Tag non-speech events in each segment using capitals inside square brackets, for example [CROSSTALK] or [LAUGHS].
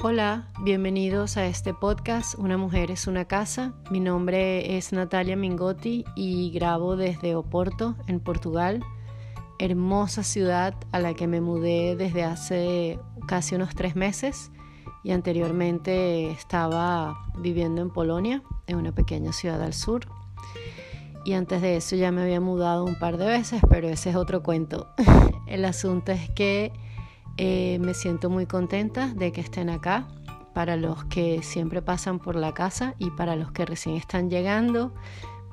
Hola, bienvenidos a este podcast Una mujer es una casa. Mi nombre es Natalia Mingotti y grabo desde Oporto, en Portugal, hermosa ciudad a la que me mudé desde hace casi unos tres meses y anteriormente estaba viviendo en Polonia, en una pequeña ciudad al sur. Y antes de eso ya me había mudado un par de veces, pero ese es otro cuento. [LAUGHS] El asunto es que eh, me siento muy contenta de que estén acá. Para los que siempre pasan por la casa y para los que recién están llegando,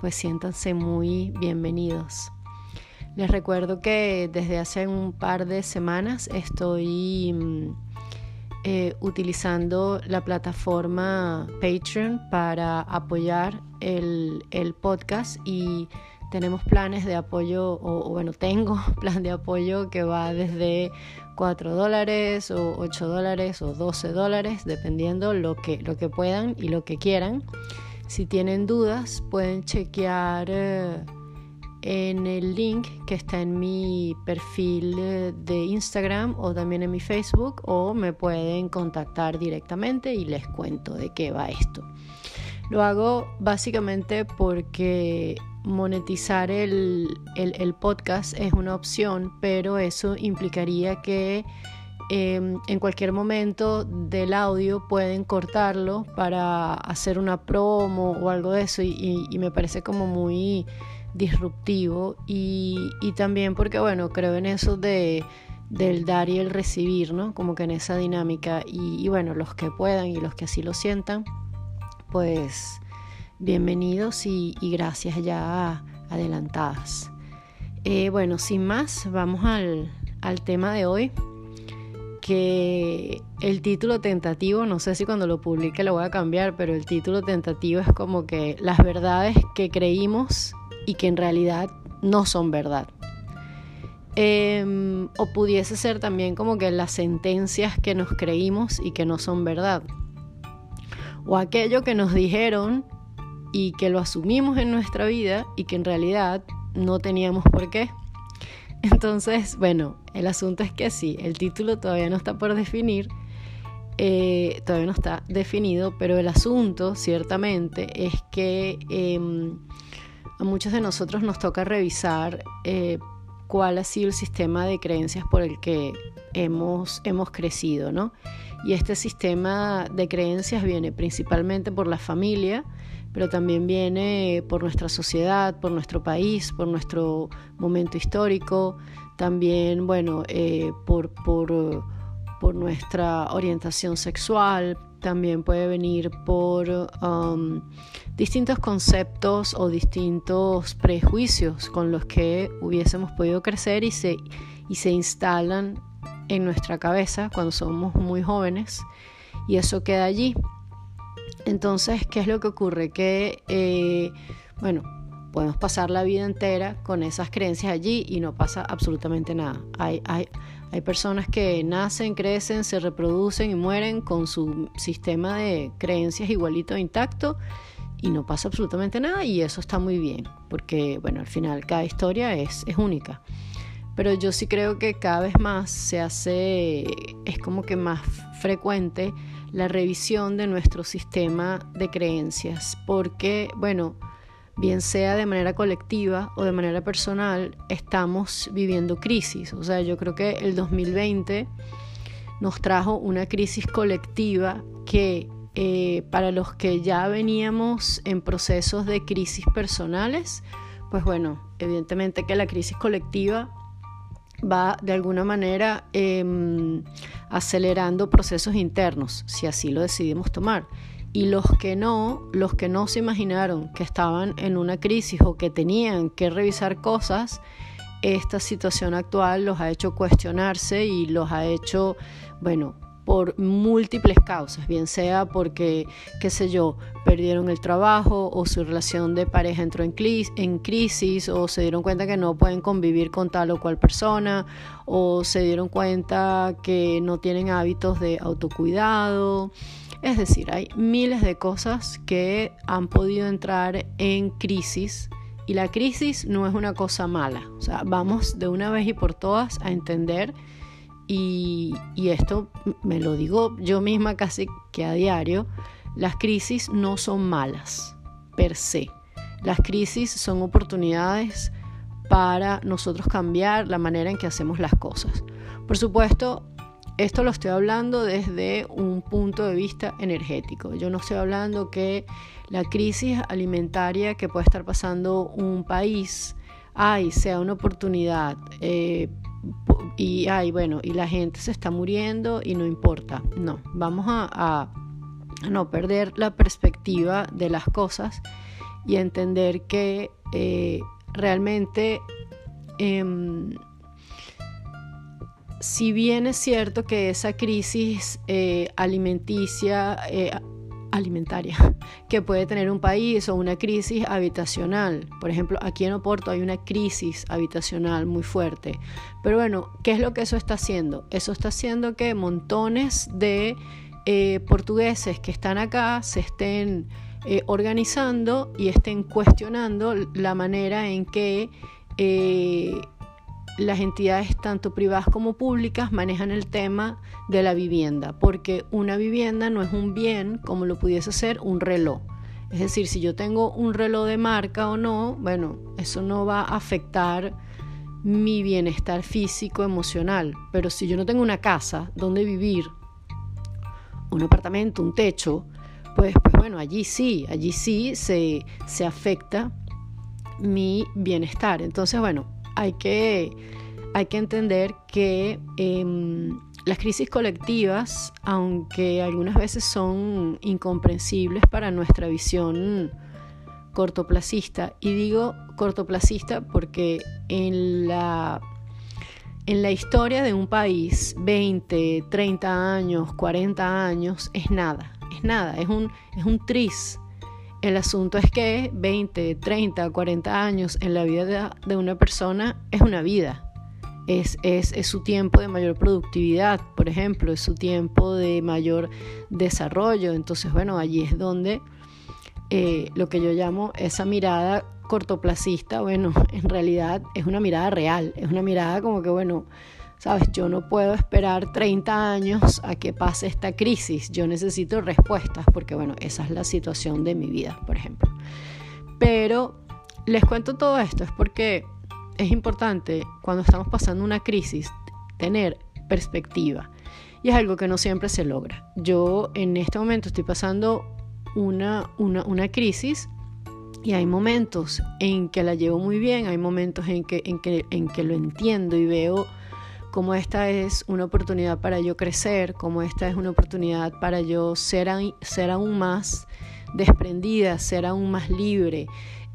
pues siéntanse muy bienvenidos. Les recuerdo que desde hace un par de semanas estoy mm, eh, utilizando la plataforma Patreon para apoyar el, el podcast y tenemos planes de apoyo, o, bueno, tengo [LAUGHS] plan de apoyo que va desde 4 dólares o 8 dólares o 12 dólares, dependiendo lo que, lo que puedan y lo que quieran. Si tienen dudas, pueden chequear eh, en el link que está en mi perfil eh, de Instagram o también en mi Facebook o me pueden contactar directamente y les cuento de qué va esto. Lo hago básicamente porque monetizar el, podcast es una opción, pero eso implicaría que em, en cualquier momento del audio pueden cortarlo para hacer una promo o algo de eso y, me parece como muy disruptivo y, también porque bueno creo en eso de del dar y el recibir, ¿no? Como que en esa dinámica y, y bueno, los que puedan y los que así lo sientan, pues bienvenidos y, gracias ya adelantadas. Eh, bueno, sin más, vamos al, tema de hoy, que el título tentativo, no sé si cuando lo publique lo voy a cambiar, pero el título tentativo es como que las verdades que creímos y que en realidad no son verdad. Em, o pudiese ser también como que las sentencias que nos creímos y que no son verdad o aquello que nos dijeron y que lo asumimos en nuestra vida y que en realidad no teníamos por qué. [LAUGHS] Entonces, bueno, el asunto es que sí, el título todavía no está por definir, eh, todavía no está definido, pero el asunto ciertamente es que em, a muchos de nosotros nos toca revisar eh, cuál ha sido el sistema de creencias por el que hemos, hemos crecido, ¿no? Y este sistema de creencias viene principalmente por la familia, pero también viene por nuestra sociedad, por nuestro país, por nuestro momento histórico, también, bueno, eh, por, por, por, nuestra orientación sexual, también puede venir por um, distintos conceptos o distintos prejuicios con los que hubiésemos podido crecer y se, y se instalan en nuestra cabeza cuando somos muy jóvenes y eso queda allí. Entonces, ¿qué es lo que ocurre? Que, eh, bueno, podemos pasar la vida entera con esas creencias allí y no pasa absolutamente nada. Hay, hay, hay personas que nacen, crecen, se reproducen y mueren con su sistema de creencias igualito intacto y no pasa absolutamente nada y eso está muy bien, porque, bueno, al final cada historia es, es única pero yo sí creo que cada vez más se hace, es como que más frecuente la revisión de nuestro sistema de creencias, porque, bueno, bien sea de manera colectiva o de manera personal, estamos viviendo crisis. O sea, yo creo que el 2020 nos trajo una crisis colectiva que eh, para los que ya veníamos en procesos de crisis personales, pues bueno, evidentemente que la crisis colectiva va de alguna manera em, acelerando procesos internos, si así lo decidimos tomar. Y los que no, los que no se imaginaron que estaban en una crisis o que tenían que revisar cosas, esta situación actual los ha hecho cuestionarse y los ha hecho, bueno, por múltiples causas, bien sea porque, qué sé yo, perdieron el trabajo o su relación de pareja entró en, crisis o se dieron cuenta que no pueden convivir con tal o cual persona o se dieron cuenta que no tienen hábitos de autocuidado. Es decir, hay miles de cosas que han podido entrar en crisis y la crisis no es una cosa mala. O sea, vamos de una vez y por todas a entender y, esto me lo digo yo misma casi que a diario, las crisis no son malas per se. Las crisis son oportunidades para nosotros cambiar la manera en que hacemos las cosas. Por supuesto, esto lo estoy hablando desde un punto de vista energético. Yo no estoy hablando que la crisis alimentaria que puede estar pasando un país ay, sea una oportunidad eh, y ay, bueno, y la gente se está muriendo y no importa. No, vamos a, no perder la perspectiva de las cosas y entender que eh, realmente em, si bien es cierto que esa crisis eh, alimenticia, eh, alimentaria que puede tener un país o una crisis habitacional. Por ejemplo, aquí en Oporto hay una crisis habitacional muy fuerte. Pero bueno, ¿qué es lo que eso está haciendo? Eso está haciendo que montones de eh, portugueses que están acá se estén organizando y estén cuestionando la manera en que las entidades tanto privadas como públicas manejan el tema de la vivienda, porque una vivienda no es un bien como lo pudiese ser un reloj. Es decir, si yo tengo un reloj de marca o no, bueno, eso no va a afectar mi bienestar físico, emocional. Pero si yo no tengo una casa donde vivir, un apartamento, un techo, pues, pues bueno, allí sí, allí sí se, se afecta mi bienestar. Entonces, bueno, hay que, hay que entender que em, las crisis colectivas, aunque algunas veces son incomprensibles para nuestra visión cortoplacista, y digo cortoplacista porque en la, en la historia de un país, 20, 30 años, 40 años, es nada, es nada, es un, es un tris el asunto es que 20, 30, 40 años en la vida de una persona es una vida. Es, es, su tiempo de mayor productividad, por ejemplo, es su tiempo de mayor desarrollo. Entonces, bueno, allí es donde eh, lo que yo llamo esa mirada cortoplacista, bueno, [LAUGHS] en realidad es una mirada real, es una mirada como que, bueno, Sabes, yo no puedo esperar 30 años a que pase esta crisis. Yo necesito respuestas porque, bueno, esa es la situación de mi vida, por ejemplo. Pero les cuento todo esto es porque es importante cuando estamos pasando una crisis tener perspectiva. Y es algo que no siempre se logra. Yo en este momento estoy pasando una, una, una crisis y hay momentos en que la llevo muy bien, hay momentos en que, en que, en que lo entiendo y veo como esta es una oportunidad para yo crecer, como esta es una oportunidad para yo ser, ser aún más desprendida, ser aún más libre,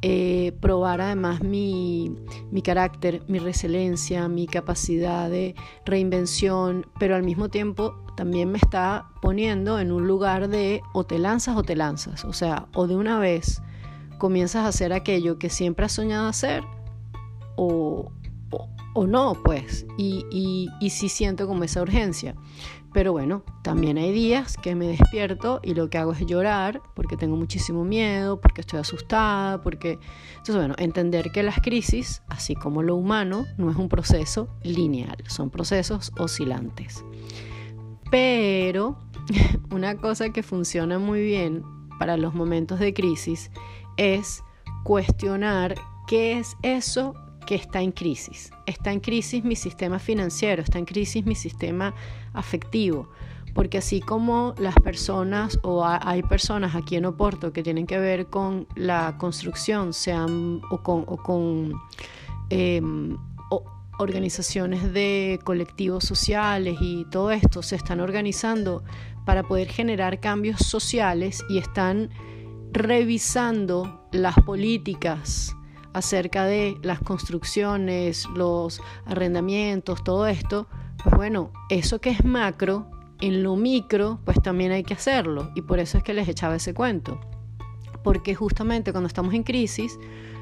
eh, probar además mi, mi, carácter, mi resiliencia, mi capacidad de reinvención, pero al mismo tiempo también me está poniendo en un lugar de o te lanzas o te lanzas, o sea, o de una vez comienzas a hacer aquello que siempre has soñado hacer, o, o no, pues, y, y, siento como esa urgencia. Pero bueno, también hay días que me despierto y lo que hago es llorar porque tengo muchísimo miedo, porque estoy asustada, porque... Entonces, bueno, entender que las crisis, así como lo humano, no es un proceso lineal, son procesos oscilantes. Pero [LAUGHS] una cosa que funciona muy bien para los momentos de crisis es cuestionar qué es eso que está en crisis. Está en crisis mi sistema financiero, está en crisis mi sistema afectivo. Porque así como las personas o hay personas aquí en Oporto que tienen que ver con la construcción, sean o con, em, organizaciones de colectivos sociales y todo esto, se están organizando para poder generar cambios sociales y están revisando las políticas acerca de las construcciones, los arrendamientos, todo esto, pues bueno, eso que es macro, en lo micro, pues también hay que hacerlo. Y por eso es que les echaba ese cuento. Porque justamente cuando estamos en crisis,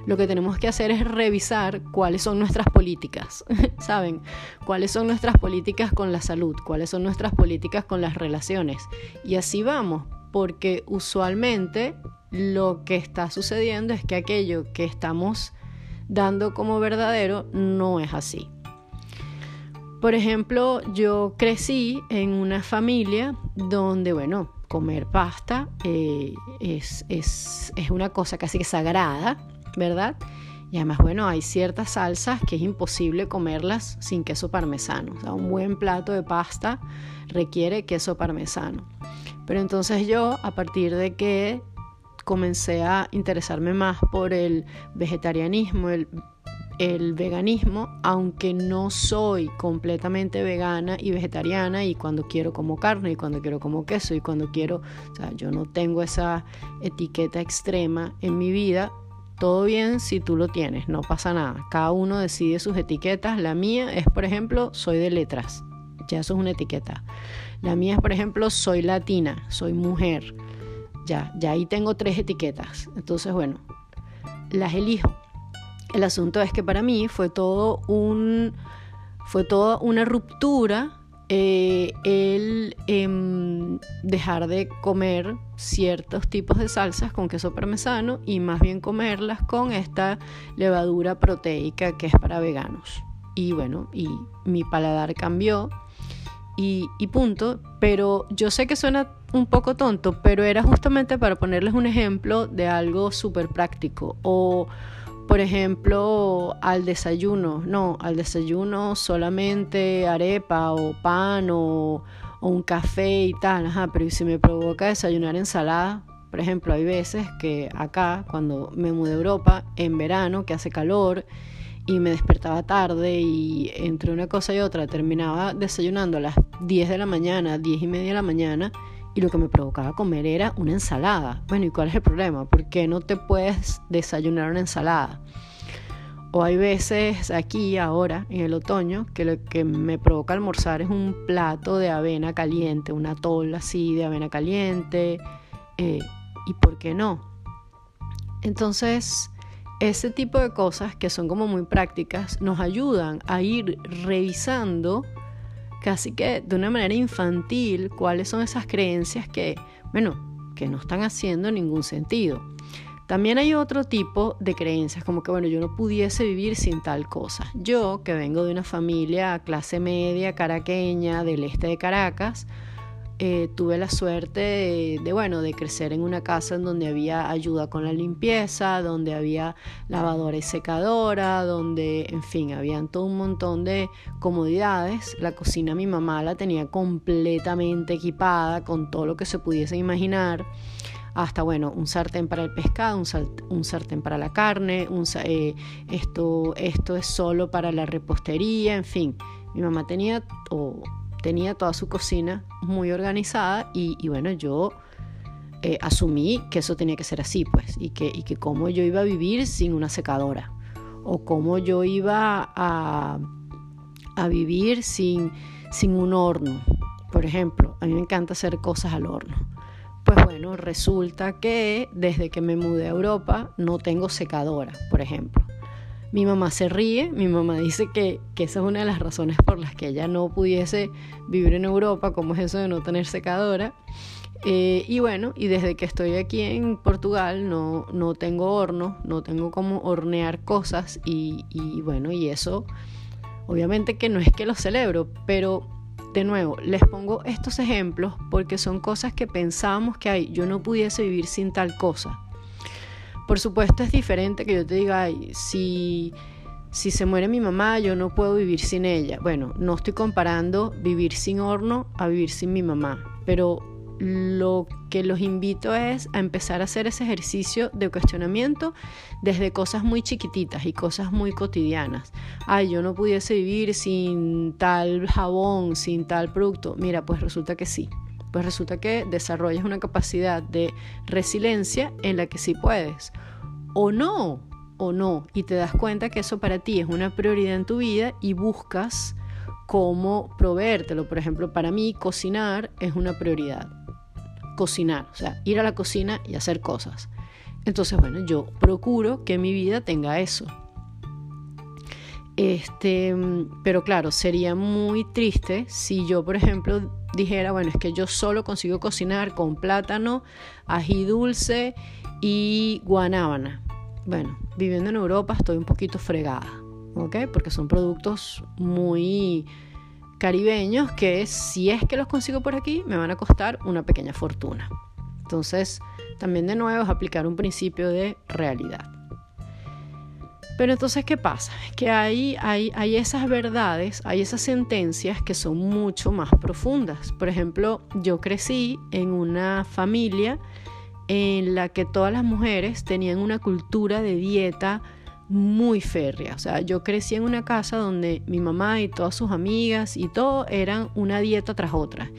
lo que tenemos que hacer es revisar cuáles son nuestras políticas, [LAUGHS] ¿saben? ¿Cuáles son nuestras políticas con la salud? ¿Cuáles son nuestras políticas con las relaciones? Y así vamos, porque usualmente lo que está sucediendo es que aquello que estamos dando como verdadero no es así. Por ejemplo, yo crecí en una familia donde, bueno, comer pasta eh, es, es, es una cosa casi que sagrada, ¿verdad? Y además, bueno, hay ciertas salsas que es imposible comerlas sin queso parmesano. O sea, un buen plato de pasta requiere queso parmesano. Pero entonces yo, a partir de que comencé a interesarme más por el vegetarianismo, el, veganismo, aunque no soy completamente vegana y vegetariana y cuando quiero como carne y cuando quiero como queso y cuando quiero, o sea, yo no tengo esa etiqueta extrema en mi vida, todo bien si tú lo tienes, no pasa nada. Cada uno decide sus etiquetas. La mía es, por ejemplo, soy de letras. Ya eso es una etiqueta. La mía es, por ejemplo, soy latina, soy mujer. Ya, ya ahí tengo tres etiquetas. Entonces, bueno, las elijo. El asunto es que para mí fue todo un fue toda una ruptura eh, el em, dejar de comer ciertos tipos de salsas con queso parmesano y más bien comerlas con esta levadura proteica que es para veganos. Y bueno, y mi paladar cambió y, punto. Pero yo sé que suena un poco tonto, pero era justamente para ponerles un ejemplo de algo súper práctico. O por ejemplo, al desayuno, no, al desayuno solamente arepa o pan o, un café y tal, ajá, pero si me provoca desayunar ensalada, por ejemplo, hay veces que acá, cuando me mudé a Europa, en verano, que hace calor, y me despertaba tarde y entre una cosa y otra terminaba desayunando a las 10 de la mañana, 10 y media de la mañana, y lo que me provocaba comer era una ensalada. Bueno, ¿y cuál es el problema? ¿Por qué no te puedes desayunar una ensalada? O hay veces aquí, ahora, en el otoño, que lo que me provoca almorzar es un plato de avena caliente, una tola así de avena caliente. Eh, ¿Y por qué no? Entonces, ese tipo de cosas que son como muy prácticas nos ayudan a ir revisando casi que de una manera infantil cuáles son esas creencias que, bueno, que no están haciendo ningún sentido. También hay otro tipo de creencias, como que, bueno, yo no pudiese vivir sin tal cosa. Yo, que vengo de una familia clase media caraqueña del este de Caracas, eh, tuve la suerte de, bueno, de crecer en una casa en donde había ayuda con la limpieza, donde había lavadora y secadora, donde, en fin, habían todo un montón de comodidades. La cocina mi mamá la tenía completamente equipada con todo lo que se pudiese imaginar hasta bueno, un sartén para el pescado, un, sartén para la carne, eh, esto, esto es solo para la repostería, en fin. Mi mamá tenía tenía toda su cocina muy organizada y, bueno, yo eh, asumí que eso tenía que ser así, pues, y que, y que cómo yo iba a vivir sin una secadora, o cómo yo iba a, a vivir sin, sin un horno. Por ejemplo, a mí me encanta hacer cosas al horno. Pues bueno, resulta que desde que me mudé a Europa no tengo secadora, por ejemplo. Mi mamá se ríe, mi mamá dice que, esa es una de las razones por las que ella no pudiese vivir en Europa, como es eso de no tener secadora. Eh, y bueno, y desde que estoy aquí en Portugal no, no tengo horno, no tengo como hornear cosas y bueno, y eso obviamente que no es que lo celebro, pero de nuevo, les pongo estos ejemplos porque son cosas que pensamos que hay, yo no pudiese vivir sin tal cosa. Por supuesto es diferente que yo te diga, Ay, si, si se muere mi mamá, yo no puedo vivir sin ella. Bueno, no estoy comparando vivir sin horno a vivir sin mi mamá, pero lo que los invito es a empezar a hacer ese ejercicio de cuestionamiento desde cosas muy chiquititas y cosas muy cotidianas. Ay, yo no pudiese vivir sin tal jabón, sin tal producto. Mira, pues resulta que sí pues resulta que desarrollas una capacidad de resiliencia en la que sí puedes. O no, o no, y te das cuenta que eso para ti es una prioridad en tu vida y buscas cómo proveértelo. Por ejemplo, para mí cocinar es una prioridad. Cocinar, o sea, ir a la cocina y hacer cosas. Entonces, bueno, yo procuro que mi vida tenga eso. Este, pero claro, sería muy triste si yo, por ejemplo, dijera, bueno, es que yo solo consigo cocinar con plátano, ají dulce y guanábana. Bueno, viviendo en Europa estoy un poquito fregada, ¿ok? Porque son productos muy, caribeños que si es que los consigo por aquí me van a costar una pequeña fortuna. Entonces, también de nuevo es aplicar un principio de realidad. Pero entonces, ¿qué pasa? Que hay, hay, hay esas verdades, hay esas sentencias que son mucho más profundas. Por ejemplo, yo crecí en una familia en la que todas las mujeres tenían una cultura de dieta muy férrea. O sea, yo crecí en una casa donde mi mamá y todas sus amigas y todo eran una dieta tras otra.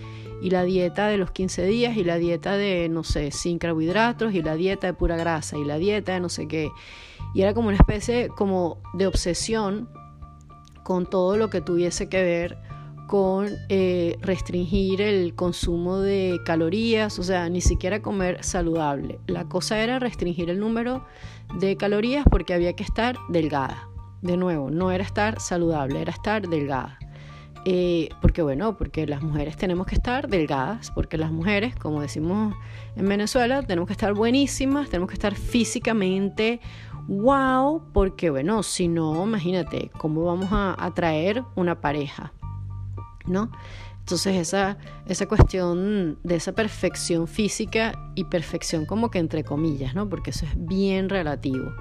Y la dieta de los 15 días y la dieta de, no sé, sin carbohidratos y la dieta de pura grasa y la dieta de no sé qué. Y era como una especie como de obsesión con todo lo que tuviese que ver con eh, restringir el consumo de calorías, o sea, ni siquiera comer saludable. La cosa era restringir el número de calorías porque había que estar delgada. De nuevo, no era estar saludable, era estar delgada. Eh, porque bueno, porque las mujeres tenemos que estar delgadas, porque las mujeres, como decimos en Venezuela, tenemos que estar buenísimas, tenemos que estar físicamente wow, porque bueno, si no, imagínate, ¿cómo vamos a atraer una pareja? ¿No? Entonces esa, esa cuestión de esa perfección física y perfección como que entre comillas, ¿no? Porque eso es bien relativo.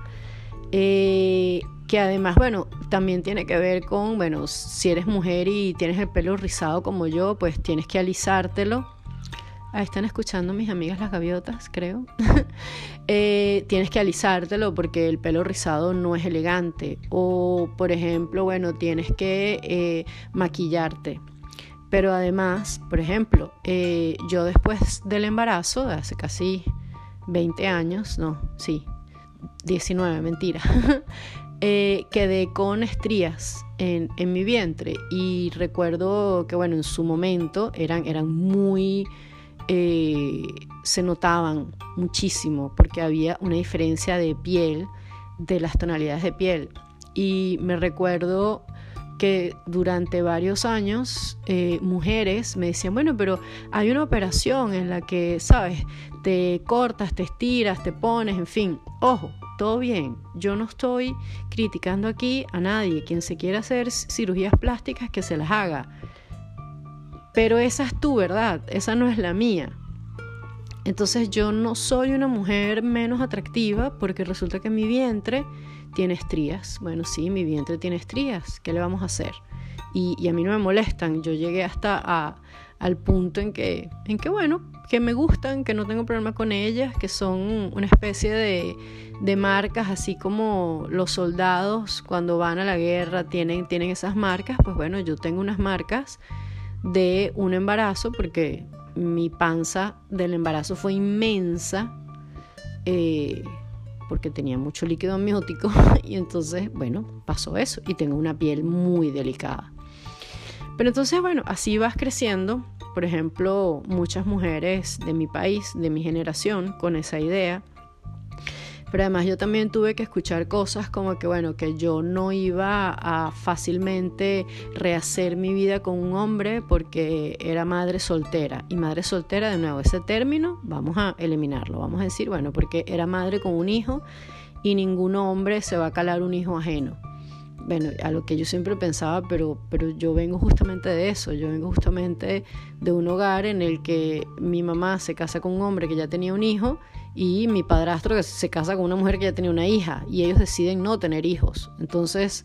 Eh, que además, bueno, también tiene que ver con, bueno, si eres mujer y tienes el pelo rizado como yo, pues tienes que alisártelo. Ahí están escuchando mis amigas las gaviotas, creo. [LAUGHS] Eh, tienes que alisártelo porque el pelo rizado no es elegante. O, por ejemplo, bueno, tienes que eh, maquillarte. Pero además, por ejemplo, eh, yo después del embarazo, de hace casi 20 años, no, sí, 19, mentira, [LAUGHS] eh, quedé con estrías en, mi vientre y recuerdo que, bueno, en su momento eran, eran muy, eh, se notaban muchísimo porque había una diferencia de piel, de las tonalidades de piel. Y me recuerdo que durante varios años eh, mujeres me decían, bueno, pero hay una operación en la que, sabes, te cortas, te estiras, te pones, en fin, ojo, todo bien, yo no estoy criticando aquí a nadie, quien se quiera hacer cirugías plásticas, que se las haga, pero esa es tu verdad, esa no es la mía. Entonces yo no soy una mujer menos atractiva porque resulta que mi vientre tiene estrías. Bueno, sí, mi vientre tiene estrías. ¿Qué le vamos a hacer? Y, a mí no me molestan. Yo llegué hasta al punto en que, en que, bueno, que me gustan, que no tengo problema con ellas, que son una especie de, de marcas, así como los soldados cuando van a la guerra tienen, tienen esas marcas. Pues bueno, yo tengo unas marcas de un embarazo porque mi panza del embarazo fue inmensa. Eh, porque tenía mucho líquido amniótico [LAUGHS] y entonces, bueno, pasó eso y tengo una piel muy delicada. Pero entonces, bueno, así vas creciendo. Por ejemplo, muchas mujeres de mi país, de mi generación, con esa idea pero además yo también tuve que escuchar cosas como que, bueno, que yo no iba a fácilmente rehacer mi vida con un hombre porque era madre soltera. Y madre soltera, de nuevo, ese término vamos a eliminarlo. Vamos a decir, bueno, porque era madre con un hijo y ningún hombre se va a calar un hijo ajeno. Bueno, a lo que yo siempre pensaba, pero, pero yo vengo justamente de eso, yo vengo justamente de un hogar en el que mi mamá se casa con un hombre que ya tenía un hijo y mi padrastro que se casa con una mujer que ya tenía una hija y ellos deciden no tener hijos. Entonces,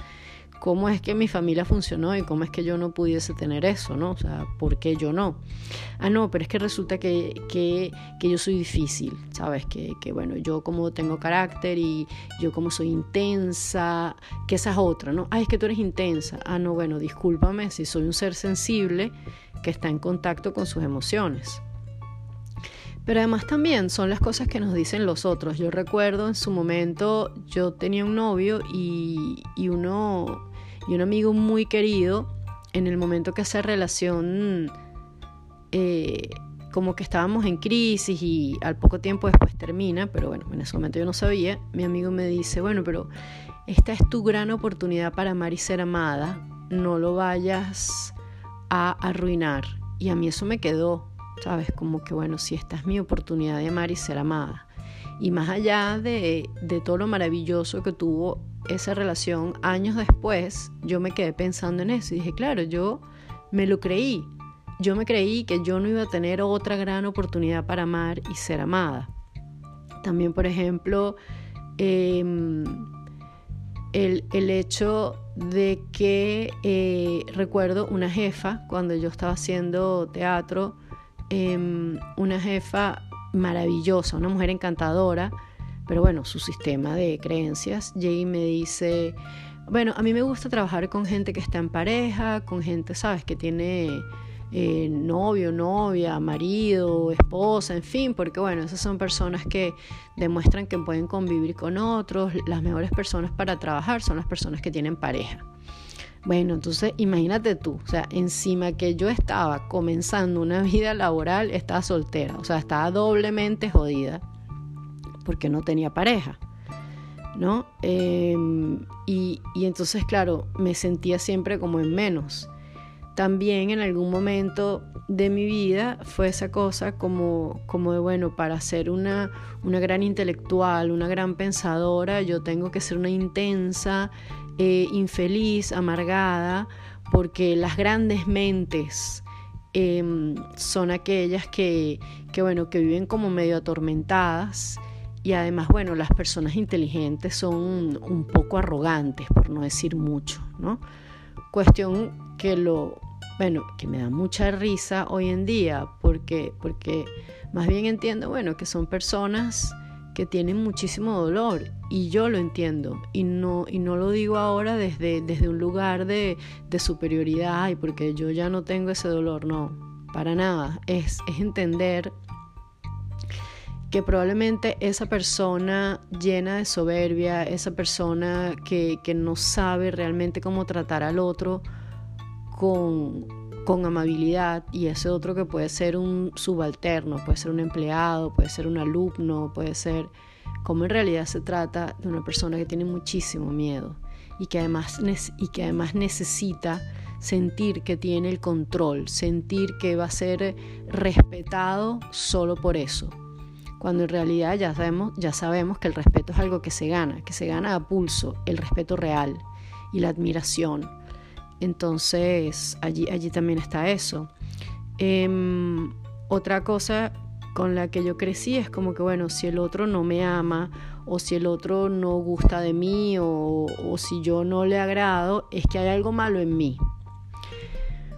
¿cómo es que mi familia funcionó y cómo es que yo no pudiese tener eso, no? O sea, ¿por qué yo no? Ah, no, pero es que resulta que, que, que yo soy difícil, ¿sabes? Que, que, bueno, yo como tengo carácter y yo como soy intensa, que esa es otra, ¿no? Ah, es que tú eres intensa. Ah, no, bueno, discúlpame si soy un ser sensible que está en contacto con sus emociones. Pero además también son las cosas que nos dicen los otros. Yo recuerdo en su momento, yo tenía un novio y, uno, y un amigo muy querido, en el momento que esa relación, eh, como que estábamos en crisis y al poco tiempo después termina, pero bueno, en ese momento yo no sabía, mi amigo me dice, bueno, pero esta es tu gran oportunidad para amar y ser amada, no lo vayas a arruinar. Y a mí eso me quedó, ¿sabes? Como que, bueno, si esta es mi oportunidad de amar y ser amada. Y más allá de, de todo lo maravilloso que tuvo esa relación, años después yo me quedé pensando en eso y dije, claro, yo me lo creí. Yo me creí que yo no iba a tener otra gran oportunidad para amar y ser amada. También, por ejemplo, em, el, hecho de que eh, recuerdo una jefa, cuando yo estaba haciendo teatro, em, una jefa maravillosa, una mujer encantadora, pero bueno, su sistema de creencias, llega y me dice, bueno, a mí me gusta trabajar con gente que está en pareja, con gente, ¿sabes?, que tiene eh, novio, novia, marido, esposa, en fin, porque bueno, esas son personas que demuestran que pueden convivir con otros. Las mejores personas para trabajar son las personas que tienen pareja. Bueno, entonces imagínate tú, o sea, encima que yo estaba comenzando una [LAUGHS] vida laboral, estaba soltera, o sea, estaba doblemente jodida porque no tenía pareja, ¿no? Em, y, entonces, claro, me sentía siempre como en menos. También en algún momento de mi vida fue esa cosa como, como de, bueno, para ser una, una gran intelectual, una gran pensadora, yo tengo que ser una intensa, eh, infeliz, amargada, porque las grandes mentes em, son aquellas que, bueno, que viven como medio atormentadas y además, bueno, las personas inteligentes son un poco arrogantes, por no decir mucho, ¿no? Cuestión que lo, bueno, que me da mucha risa hoy en día, porque, porque más bien entiendo, bueno, que son personas que tienen muchísimo dolor y yo lo entiendo y no, y no lo digo ahora desde, desde un lugar de, superioridad y porque yo ya no tengo ese dolor, no, para nada, es, es entender que probablemente esa persona llena de soberbia, esa persona que, no sabe realmente cómo tratar al otro con, con, amabilidad y ese otro que puede ser un subalterno, puede ser un empleado, puede ser un alumno, puede ser como en realidad se trata de una persona que tiene muchísimo miedo y que además, y que además necesita sentir que tiene el control, sentir que va a ser respetado solo por eso cuando en realidad ya sabemos, ya sabemos que el respeto es algo que se gana, que se gana a pulso, el respeto real y la admiración. Entonces allí, allí también está eso. Em, otra cosa con la que yo crecí es como que, bueno, si el otro no me ama o si el otro no gusta de mí o, o si yo no le agrado, es que hay algo malo en mí.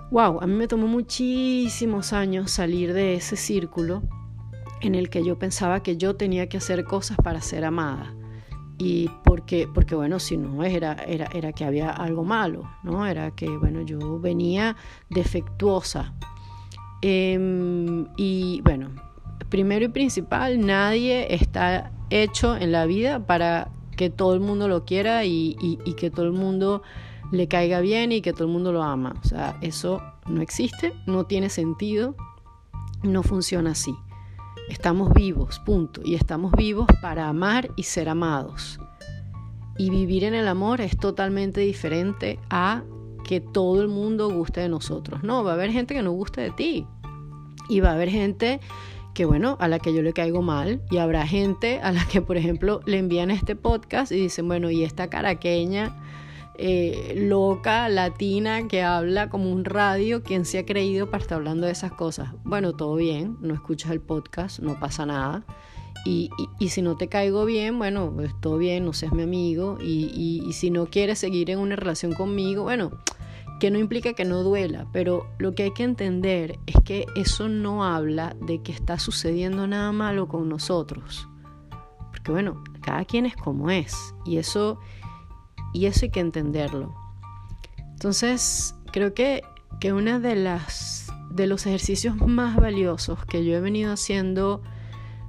Wow, a mí me tomó muchísimos años salir de ese círculo en el que yo pensaba que yo tenía que hacer cosas para ser amada. Y porque, porque bueno, si no, era, era, era que había algo malo, ¿no? Era que, bueno, yo venía defectuosa. Em, y bueno, primero y principal, nadie está hecho en la vida para que todo el mundo lo quiera y, y que todo el mundo le caiga bien y que todo el mundo lo ama. O sea, eso no existe, no tiene sentido, no funciona así. Estamos vivos, punto. Y estamos vivos para amar y ser amados. Y vivir en el amor es totalmente diferente a que todo el mundo guste de nosotros. No, va a haber gente que no guste de ti. Y va a haber gente que, bueno, a la que yo le caigo mal. Y habrá gente a la que, por ejemplo, le envían este podcast y dicen, bueno, y esta caraqueña eh, loca, latina, que habla como un radio, quien se ha creído para estar hablando de esas cosas? Bueno, todo bien, no escuchas el podcast, no pasa nada. Y, si no te caigo bien, bueno, pues todo bien, no seas mi amigo. Y, y si no quieres seguir en una relación conmigo, bueno, que no implica que no duela, pero lo que hay que entender es que eso no habla de que está sucediendo nada malo con nosotros. Porque bueno, cada quien es como es. Y eso y eso hay que entenderlo. Entonces, creo que, que uno de, las, de los ejercicios más valiosos que yo he venido haciendo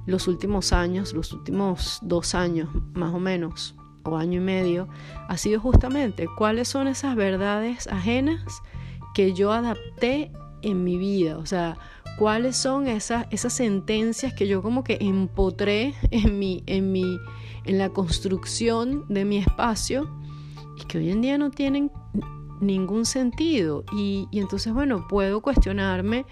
los últimos años, los últimos dos años más o menos, o año y medio, ha sido justamente cuáles son esas verdades ajenas que yo adapté en mi vida. O sea, cuáles son esas, esas sentencias que yo como que empotré en, mi, en, mi, en la construcción de mi espacio y que hoy en día no tienen ningún sentido. Y, entonces, bueno, puedo cuestionarme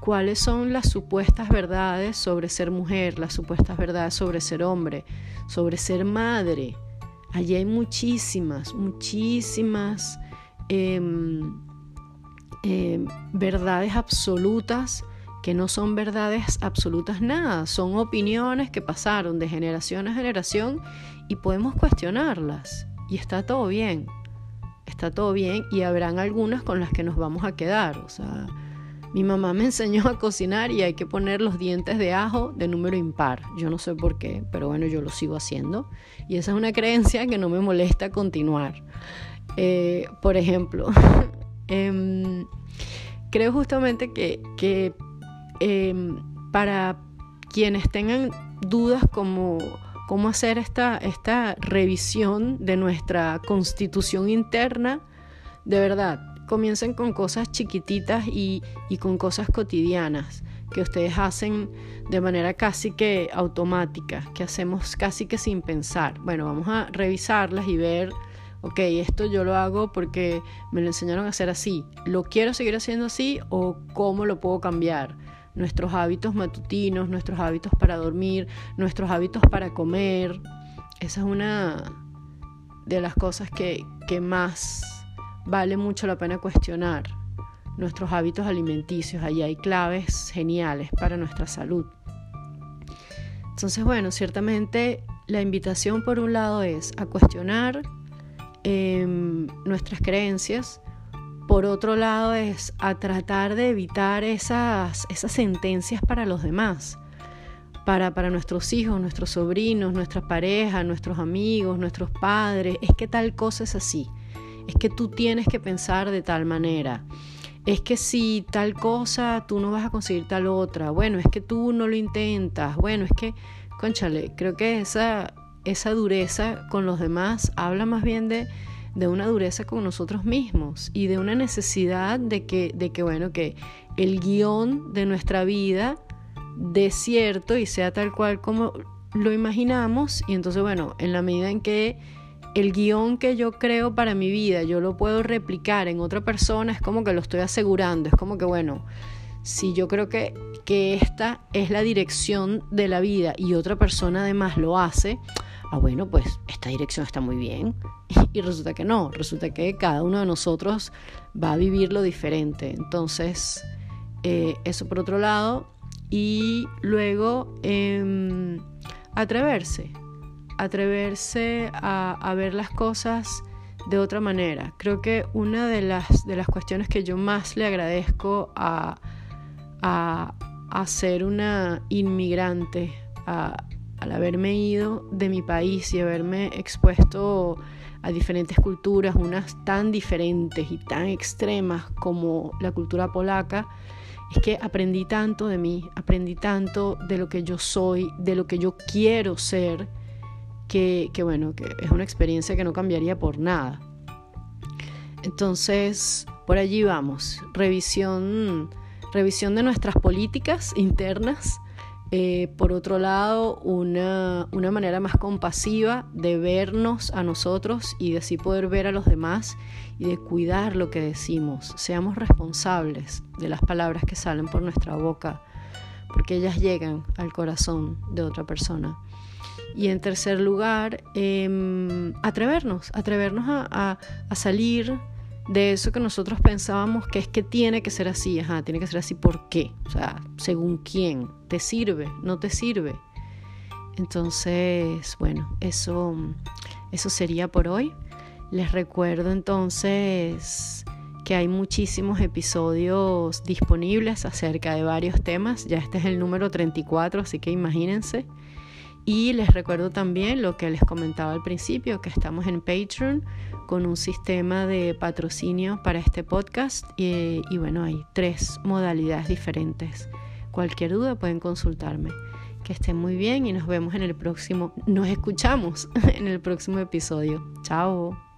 cuáles son las supuestas verdades sobre ser mujer, las supuestas verdades sobre ser hombre, sobre ser madre. Allí hay muchísimas, muchísimas em, eh, verdades absolutas que no son verdades absolutas nada, son opiniones que pasaron de generación a generación y podemos cuestionarlas y está todo bien, está todo bien y habrán algunas con las que nos vamos a quedar, o sea, mi mamá me [LAUGHS] enseñó a cocinar y hay que poner los dientes de ajo de número impar. Yo no sé por qué, pero bueno, yo lo sigo haciendo. Y esa es una creencia que no me molesta continuar. Eh, por ejemplo, [LAUGHS] em, creo justamente que, em, para quienes tengan dudas como cómo hacer esta, esta revisión de nuestra constitución interna, de verdad, comiencen con cosas chiquititas y, con cosas cotidianas que ustedes hacen de manera casi que automática, que hacemos casi que sin pensar. Bueno, vamos a revisarlas y ver, ok, esto yo lo hago porque me lo enseñaron a hacer así. ¿Lo quiero seguir haciendo así o cómo lo puedo cambiar? Nuestros hábitos matutinos, nuestros hábitos para dormir, nuestros hábitos para comer. Esa es una de las cosas que, que más vale mucho la pena cuestionar nuestros hábitos alimenticios. Allí hay claves geniales para nuestra salud. Entonces, bueno, ciertamente la invitación por un lado es a cuestionar em, nuestras creencias, por otro lado es a tratar de evitar esas, esas sentencias para los demás, para, para nuestros hijos, nuestros sobrinos, nuestra pareja, nuestros amigos, nuestros padres. Es que tal cosa es así es que tú tienes que pensar de tal manera. Es que si tal cosa, tú no vas a conseguir tal otra. Bueno, es que tú no lo intentas. Bueno, es que, conchale, creo que esa, esa dureza con los demás habla más bien de, de una dureza con nosotros mismos y de una necesidad de que, de que, bueno, que el guion de nuestra vida dé cierto y sea tal cual como lo imaginamos. Y entonces, bueno, en la medida en que el guion que yo creo para mi vida, yo lo puedo replicar en otra persona, es como que lo estoy asegurando, es como que, bueno, si yo creo que, que esta es la dirección de la vida y otra persona además lo hace, ah, bueno, pues esta dirección está muy bien. [LAUGHS] Y resulta que no, resulta que cada uno de nosotros va a vivir lo diferente. Entonces, eh, eso por otro lado. Y luego, em, atreverse, atreverse a, ver las cosas de otra manera. Creo que una de las, de las cuestiones que yo más le agradezco a, a, ser una inmigrante, al haberme ido de mi país y haberme expuesto a diferentes culturas, unas tan diferentes y tan extremas como la cultura polaca, es que aprendí tanto de mí, aprendí tanto de lo que yo soy, de lo que yo quiero ser que, bueno, que es una experiencia que no cambiaría por nada. Entonces, por allí vamos, revisión, revisión de nuestras políticas internas. Eh, por otro lado, una, una, manera más compasiva de vernos a nosotros y de así poder ver a los demás y de cuidar lo que decimos. Seamos responsables de las palabras que salen por nuestra boca, porque ellas llegan al corazón de otra persona. Y en tercer lugar, em, atrevernos, atrevernos a, salir de eso que nosotros pensábamos que es que tiene que ser así, ajá, tiene que ser así, ¿por qué? O sea, según quién, ¿te sirve? ¿No te sirve? Entonces, bueno, eso, eso sería por hoy. Les recuerdo entonces que hay muchísimos episodios disponibles acerca de varios temas. Ya este es el número 34, así que imagínense. Y les recuerdo también lo que les comentaba al principio, que estamos en Patreon con un sistema de patrocinio para este podcast y, bueno, hay tres modalidades diferentes. Cualquier duda pueden consultarme. Que estén muy bien y nos vemos en el próximo, nos escuchamos [LAUGHS] en el próximo episodio. Chao.